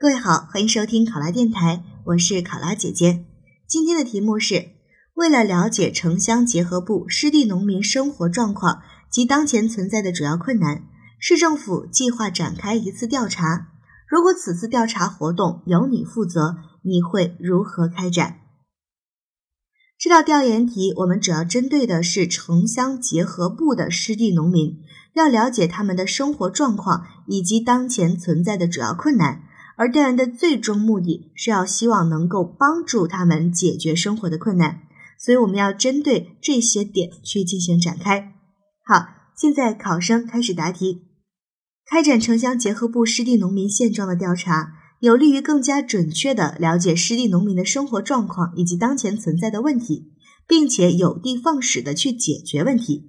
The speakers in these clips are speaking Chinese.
各位好，欢迎收听考拉电台，我是考拉姐姐。今天的题目是：为了了解城乡结合部湿地农民生活状况及当前存在的主要困难，市政府计划展开一次调查。如果此次调查活动由你负责，你会如何开展？这道调研题我们主要针对的是城乡结合部的湿地农民，要了解他们的生活状况以及当前存在的主要困难。而调研的最终目的是要希望能够帮助他们解决生活的困难，所以我们要针对这些点去进行展开。好，现在考生开始答题。开展城乡结合部湿地农民现状的调查，有利于更加准确地了解湿地农民的生活状况以及当前存在的问题，并且有的放矢地去解决问题。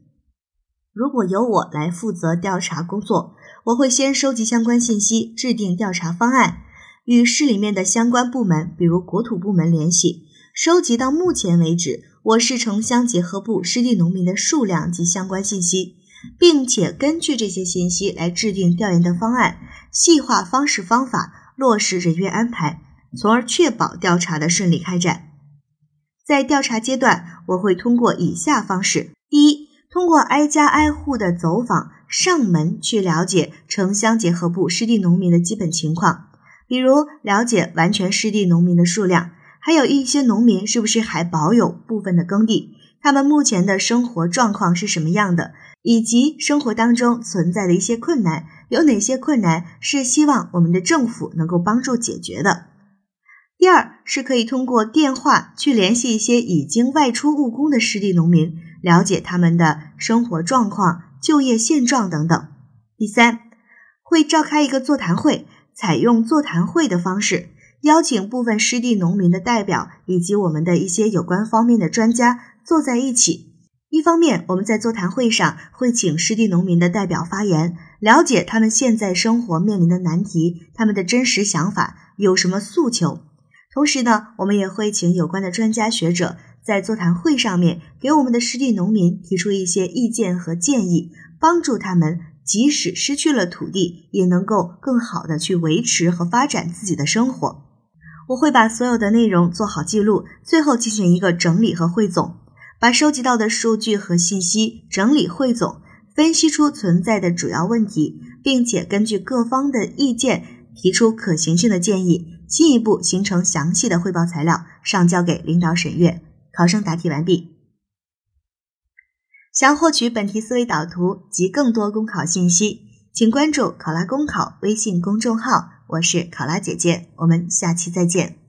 如果由我来负责调查工作，我会先收集相关信息，制定调查方案，与市里面的相关部门，比如国土部门联系，收集到目前为止我市城乡结合部湿地农民的数量及相关信息，并且根据这些信息来制定调研的方案，细化方式方法，落实人员安排，从而确保调查的顺利开展。在调查阶段，我会通过以下方式：第一，通过挨家挨户的走访。上门去了解城乡结合部湿地农民的基本情况，比如了解完全失地农民的数量，还有一些农民是不是还保有部分的耕地，他们目前的生活状况是什么样的，以及生活当中存在的一些困难，有哪些困难是希望我们的政府能够帮助解决的。第二是可以通过电话去联系一些已经外出务工的失地农民，了解他们的生活状况。就业现状等等。第三，会召开一个座谈会，采用座谈会的方式，邀请部分湿地农民的代表以及我们的一些有关方面的专家坐在一起。一方面，我们在座谈会上会请湿地农民的代表发言，了解他们现在生活面临的难题，他们的真实想法有什么诉求。同时呢，我们也会请有关的专家学者。在座谈会上面，给我们的湿地农民提出一些意见和建议，帮助他们即使失去了土地，也能够更好的去维持和发展自己的生活。我会把所有的内容做好记录，最后进行一个整理和汇总，把收集到的数据和信息整理汇总，分析出存在的主要问题，并且根据各方的意见提出可行性的建议，进一步形成详细的汇报材料，上交给领导审阅。考生答题完毕。想获取本题思维导图及更多公考信息，请关注“考拉公考”微信公众号。我是考拉姐姐，我们下期再见。